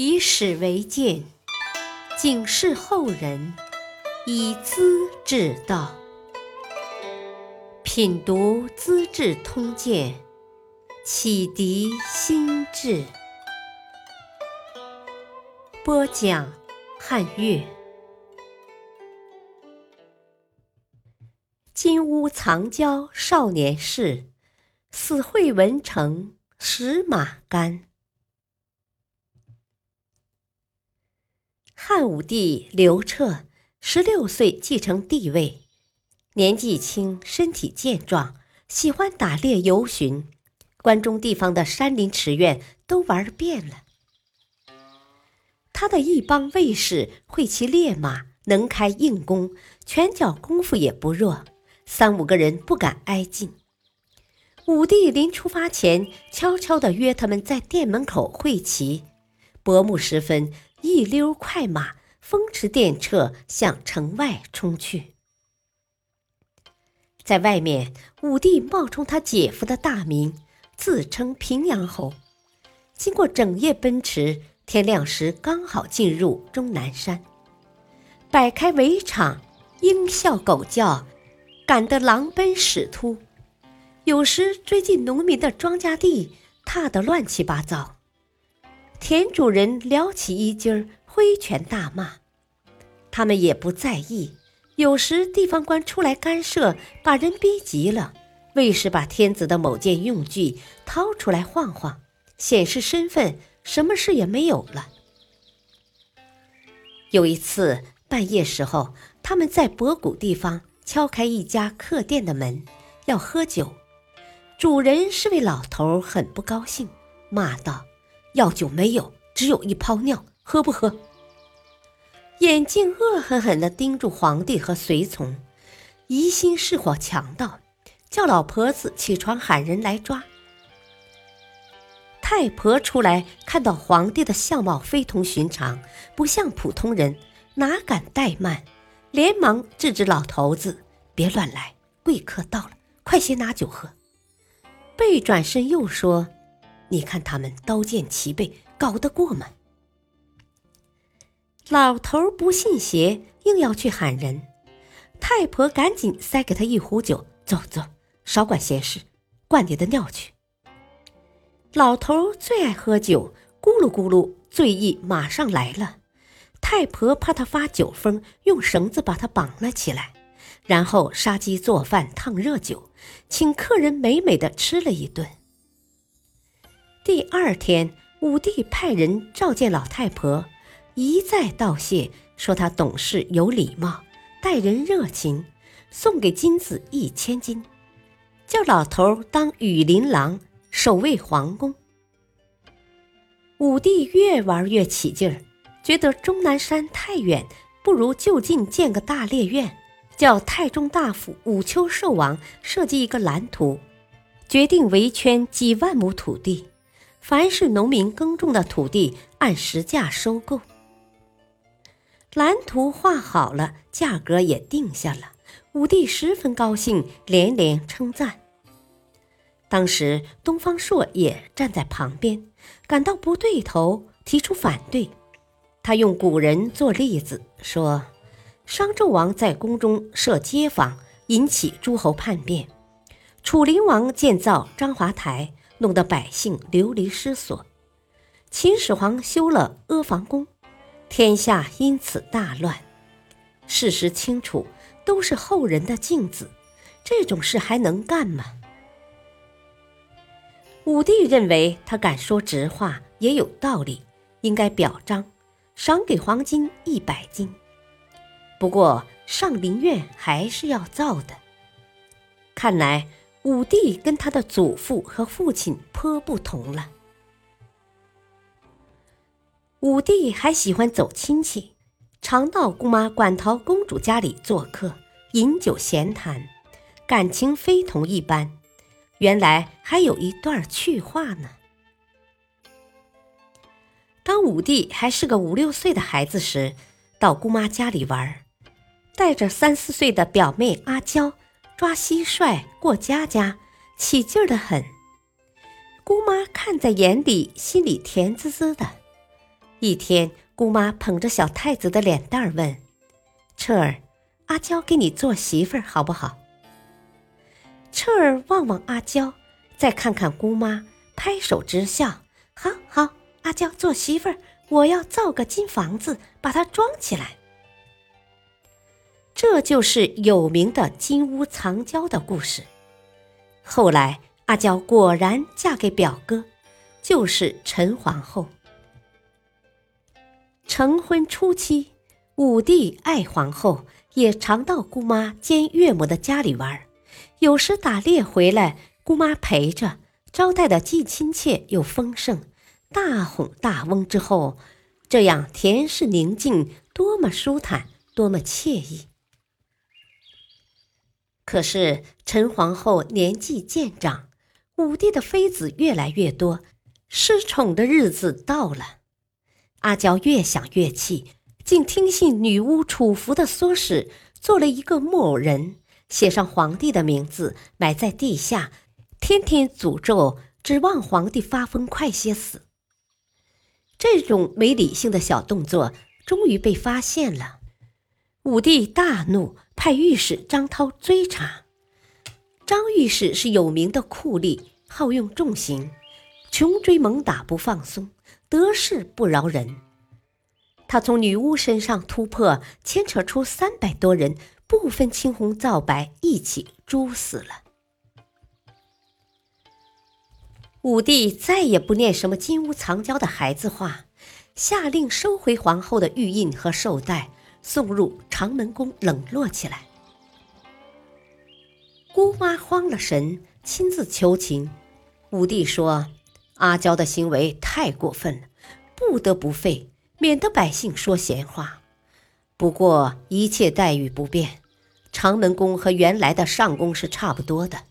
以史为鉴，警示后人，以资治道。品读《资治通鉴》，启迪心智。播讲汉乐。金屋藏娇少年事，死会文成石马干。汉武帝刘彻十六岁继承帝位，年纪轻，身体健壮，喜欢打猎游巡，关中地方的山林池苑都玩遍了。他的一帮卫士会骑烈马，能开硬弓，拳脚功夫也不弱，三五个人不敢挨近。武帝临出发前，悄悄地约他们在店门口会齐，薄暮时分。一溜快马，风驰电掣向城外冲去。在外面，武帝冒充他姐夫的大名，自称平阳侯。经过整夜奔驰，天亮时刚好进入终南山，摆开围场，鹰啸狗叫，赶得狼奔屎突。有时追进农民的庄稼地，踏得乱七八糟。田主人撩起衣襟儿，挥拳大骂，他们也不在意。有时地方官出来干涉，把人逼急了，卫士把天子的某件用具掏出来晃晃，显示身份，什么事也没有了。有一次半夜时候，他们在博古地方敲开一家客店的门，要喝酒。主人是位老头，很不高兴，骂道。药酒没有，只有一泡尿，喝不喝？眼镜恶狠狠地盯住皇帝和随从，疑心是伙强盗，叫老婆子起床喊人来抓。太婆出来看到皇帝的相貌非同寻常，不像普通人，哪敢怠慢，连忙制止老头子：“别乱来，贵客到了，快些拿酒喝。”背转身又说。你看他们刀剑齐备，搞得过吗？老头不信邪，硬要去喊人。太婆赶紧塞给他一壶酒，走走，少管闲事，灌你的尿去。老头最爱喝酒，咕噜咕噜，醉意马上来了。太婆怕他发酒疯，用绳子把他绑了起来，然后杀鸡做饭，烫热酒，请客人美美的吃了一顿。第二天，武帝派人召见老太婆，一再道谢，说她懂事有礼貌，待人热情，送给金子一千斤，叫老头当羽林郎，守卫皇宫。武帝越玩越起劲儿，觉得终南山太远，不如就近建个大猎院，叫太中大夫武丘寿王设计一个蓝图，决定围圈几万亩土地。凡是农民耕种的土地，按实价收购。蓝图画好了，价格也定下了。武帝十分高兴，连连称赞。当时东方朔也站在旁边，感到不对头，提出反对。他用古人做例子，说：商纣王在宫中设街坊，引起诸侯叛变；楚灵王建造章华台。弄得百姓流离失所，秦始皇修了阿房宫，天下因此大乱。事实清楚，都是后人的镜子，这种事还能干吗？武帝认为他敢说直话也有道理，应该表彰，赏给黄金一百斤。不过上林苑还是要造的，看来。武帝跟他的祖父和父亲颇不同了。武帝还喜欢走亲戚，常到姑妈馆陶公主家里做客，饮酒闲谈，感情非同一般。原来还有一段趣话呢。当武帝还是个五六岁的孩子时，到姑妈家里玩，带着三四岁的表妹阿娇。抓蟋蟀、过家家，起劲儿的很。姑妈看在眼里，心里甜滋滋的。一天，姑妈捧着小太子的脸蛋儿问：“彻儿，阿娇给你做媳妇儿好不好？”彻儿望望阿娇，再看看姑妈，拍手直笑：“好好，阿娇做媳妇儿，我要造个金房子，把它装起来。”这就是有名的金屋藏娇的故事。后来，阿娇果然嫁给表哥，就是陈皇后。成婚初期，武帝爱皇后，也常到姑妈兼岳母的家里玩。有时打猎回来，姑妈陪着，招待的既亲切又丰盛，大哄大翁之后，这样田室宁静，多么舒坦，多么惬意。可是陈皇后年纪渐长，武帝的妃子越来越多，失宠的日子到了。阿娇越想越气，竟听信女巫楚服的唆使，做了一个木偶人，写上皇帝的名字，埋在地下，天天诅咒，指望皇帝发疯快些死。这种没理性的小动作，终于被发现了。武帝大怒。派御史张涛追查。张御史是有名的酷吏，好用重刑，穷追猛打不放松，得势不饶人。他从女巫身上突破，牵扯出三百多人，不分青红皂白，一起诛死了。武帝再也不念什么金屋藏娇的孩子话，下令收回皇后的玉印和绶带。送入长门宫冷落起来，姑妈慌了神，亲自求情。武帝说：“阿娇的行为太过分了，不得不废，免得百姓说闲话。不过一切待遇不变，长门宫和原来的上宫是差不多的。”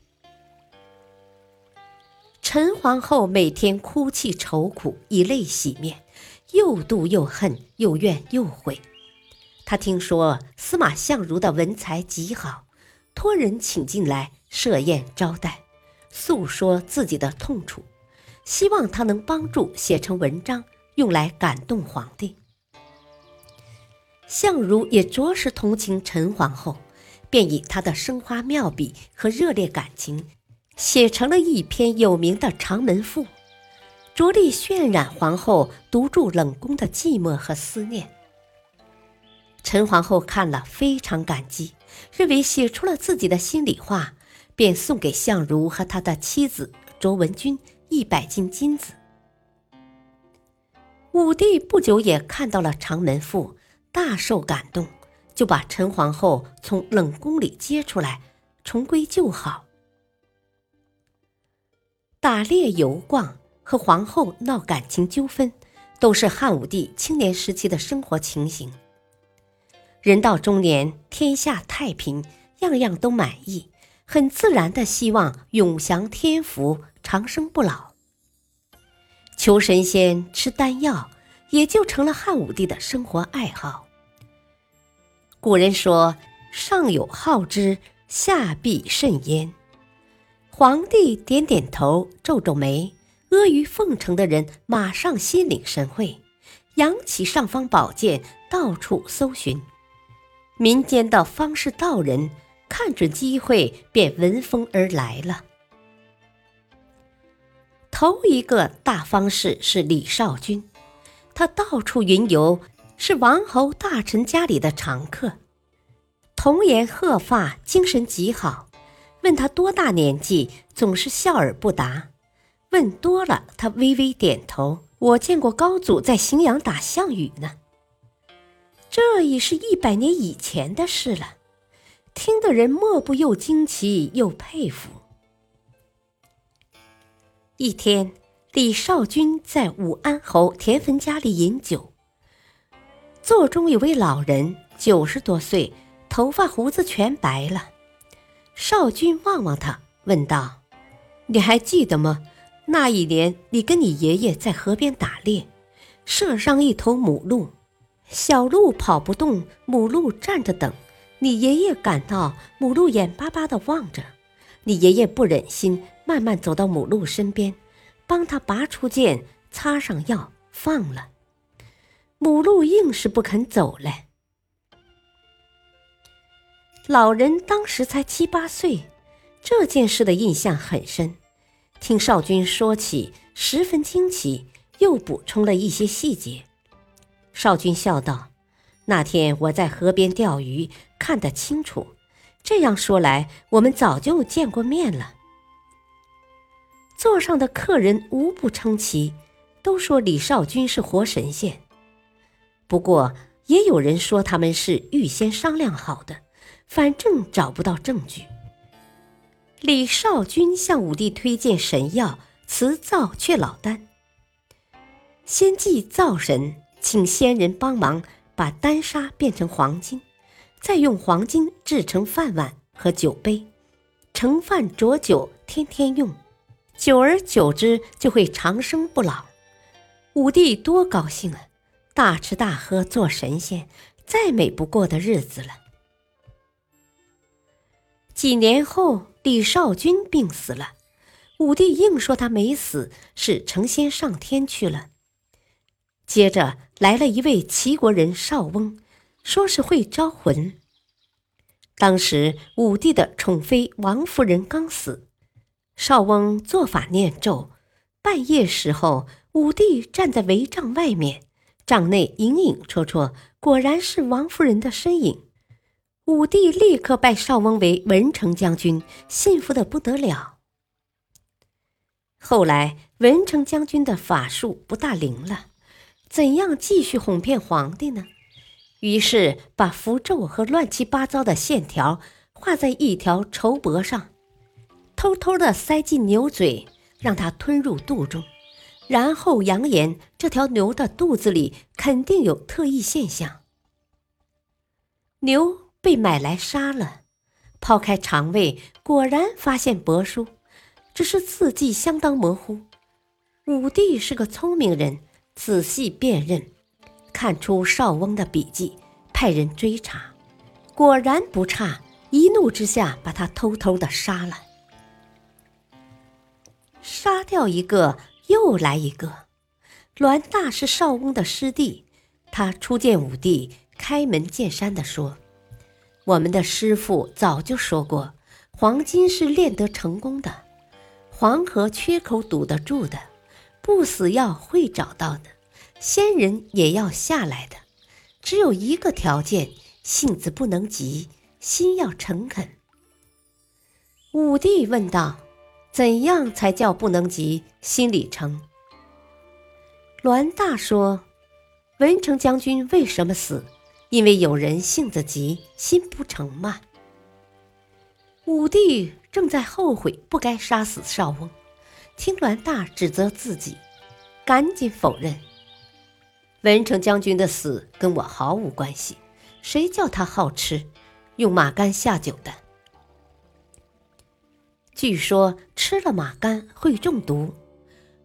陈皇后每天哭泣愁苦，以泪洗面，又妒又恨，又怨又悔。他听说司马相如的文才极好，托人请进来设宴招待，诉说自己的痛楚，希望他能帮助写成文章，用来感动皇帝。相如也着实同情陈皇后，便以她的生花妙笔和热烈感情，写成了一篇有名的《长门赋》，着力渲染皇后独住冷宫的寂寞和思念。陈皇后看了非常感激，认为写出了自己的心里话，便送给相如和他的妻子卓文君一百斤金子。武帝不久也看到了《长门赋》，大受感动，就把陈皇后从冷宫里接出来，重归旧好。打猎游逛和皇后闹感情纠纷，都是汉武帝青年时期的生活情形。人到中年，天下太平，样样都满意，很自然的希望永享天福，长生不老。求神仙、吃丹药，也就成了汉武帝的生活爱好。古人说：“上有好之，下必甚焉。”皇帝点点头，皱皱眉，阿谀奉承的人马上心领神会，扬起尚方宝剑，到处搜寻。民间的方士道人看准机会，便闻风而来了。头一个大方士是李少君，他到处云游，是王侯大臣家里的常客，童颜鹤发，精神极好。问他多大年纪，总是笑而不答；问多了，他微微点头。我见过高祖在荥阳打项羽呢。这已是一百年以前的事了，听的人莫不又惊奇又佩服。一天，李少君在武安侯田汾家里饮酒，座中有位老人，九十多岁，头发胡子全白了。少君望望他，问道：“你还记得吗？那一年，你跟你爷爷在河边打猎，射伤一头母鹿。”小鹿跑不动，母鹿站着等。你爷爷赶到，母鹿眼巴巴地望着。你爷爷不忍心，慢慢走到母鹿身边，帮他拔出剑，擦上药，放了。母鹿硬是不肯走嘞。老人当时才七八岁，这件事的印象很深。听少君说起，十分惊奇，又补充了一些细节。少君笑道：“那天我在河边钓鱼，看得清楚。这样说来，我们早就见过面了。”座上的客人无不称奇，都说李少君是活神仙。不过，也有人说他们是预先商量好的。反正找不到证据。李少君向武帝推荐神药辞灶却老丹，先祭灶神，请仙人帮忙把丹砂变成黄金，再用黄金制成饭碗和酒杯，盛饭酌酒，天天用，久而久之就会长生不老。武帝多高兴啊！大吃大喝做神仙，再美不过的日子了。几年后，李少君病死了，武帝硬说他没死，是成仙上天去了。接着来了一位齐国人少翁，说是会招魂。当时武帝的宠妃王夫人刚死，少翁做法念咒，半夜时候，武帝站在帷帐外面，帐内影影绰绰，果然是王夫人的身影。武帝立刻拜少翁为文成将军，幸福的不得了。后来文成将军的法术不大灵了，怎样继续哄骗皇帝呢？于是把符咒和乱七八糟的线条画在一条绸帛上，偷偷的塞进牛嘴，让它吞入肚中，然后扬言这条牛的肚子里肯定有特异现象。牛。被买来杀了，抛开肠胃，果然发现帛书，只是字迹相当模糊。武帝是个聪明人，仔细辨认，看出少翁的笔迹，派人追查，果然不差。一怒之下，把他偷偷的杀了。杀掉一个，又来一个。栾大是少翁的师弟，他初见武帝，开门见山的说。我们的师傅早就说过，黄金是炼得成功的，黄河缺口堵得住的，不死药会找到的，仙人也要下来的，只有一个条件：性子不能急，心要诚恳。武帝问道：“怎样才叫不能急，心里诚？”栾大说：“文成将军为什么死？”因为有人性子急，心不诚嘛。武帝正在后悔不该杀死少翁，听栾大指责自己，赶紧否认。文成将军的死跟我毫无关系，谁叫他好吃，用马肝下酒的？据说吃了马肝会中毒，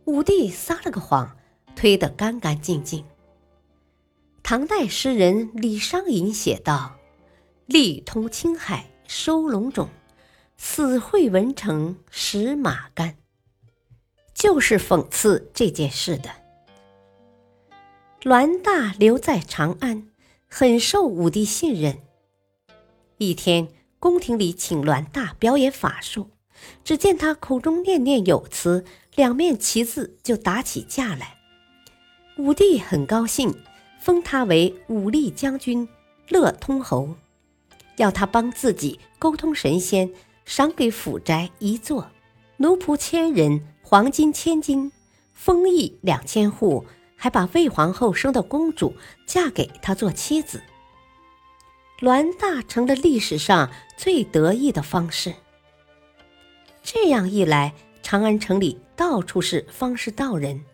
武帝撒了个谎，推得干干净净。唐代诗人李商隐写道：“力通青海收龙种，死会文成食马肝。”就是讽刺这件事的。栾大留在长安，很受武帝信任。一天，宫廷里请栾大表演法术，只见他口中念念有词，两面旗子就打起架来。武帝很高兴。封他为武力将军、乐通侯，要他帮自己沟通神仙，赏给府宅一座，奴仆千人，黄金千金，封邑两千户，还把魏皇后生的公主嫁给他做妻子。栾大成了历史上最得意的方士。这样一来，长安城里到处是方士道人。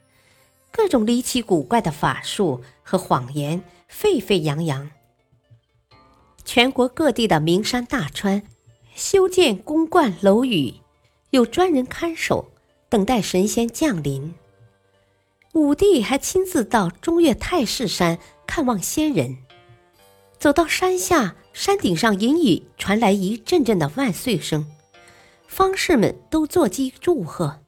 各种离奇古怪的法术和谎言沸沸扬扬。全国各地的名山大川，修建宫观楼宇，有专人看守，等待神仙降临。武帝还亲自到中岳太师山看望仙人。走到山下，山顶上隐隐传来一阵阵的万岁声，方士们都作揖祝贺，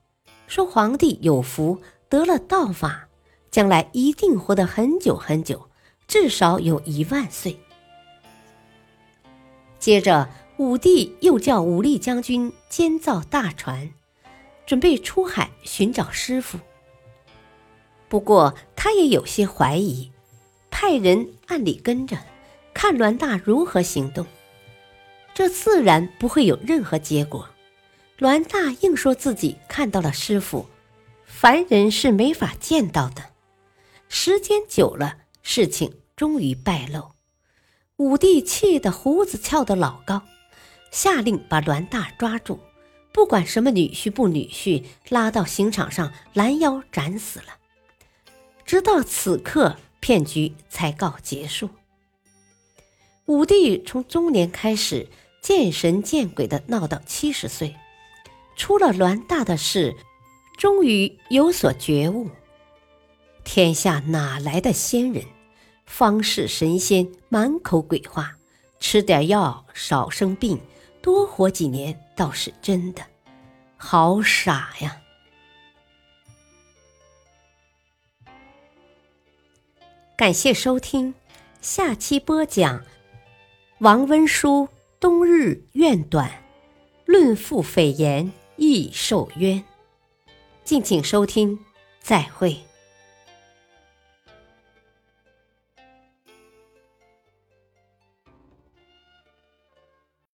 说皇帝有福。得了道法，将来一定活得很久很久，至少有一万岁。接着，武帝又叫武力将军监造大船，准备出海寻找师傅。不过，他也有些怀疑，派人暗里跟着，看栾大如何行动。这自然不会有任何结果。栾大硬说自己看到了师傅，凡人是没法见到的。时间久了，事情终于败露。武帝气得胡子翘得老高，下令把栾大抓住，不管什么女婿不女婿，拉到刑场上拦腰斩死了。直到此刻，骗局才告结束。武帝从中年开始。见神见鬼的闹到七十岁，出了栾大的事，终于有所觉悟。天下哪来的仙人？方士神仙满口鬼话，吃点药少生病，多活几年倒是真的。好傻呀！感谢收听，下期播讲王温书。冬日怨短，论赋蜚言亦受冤。敬请收听，再会。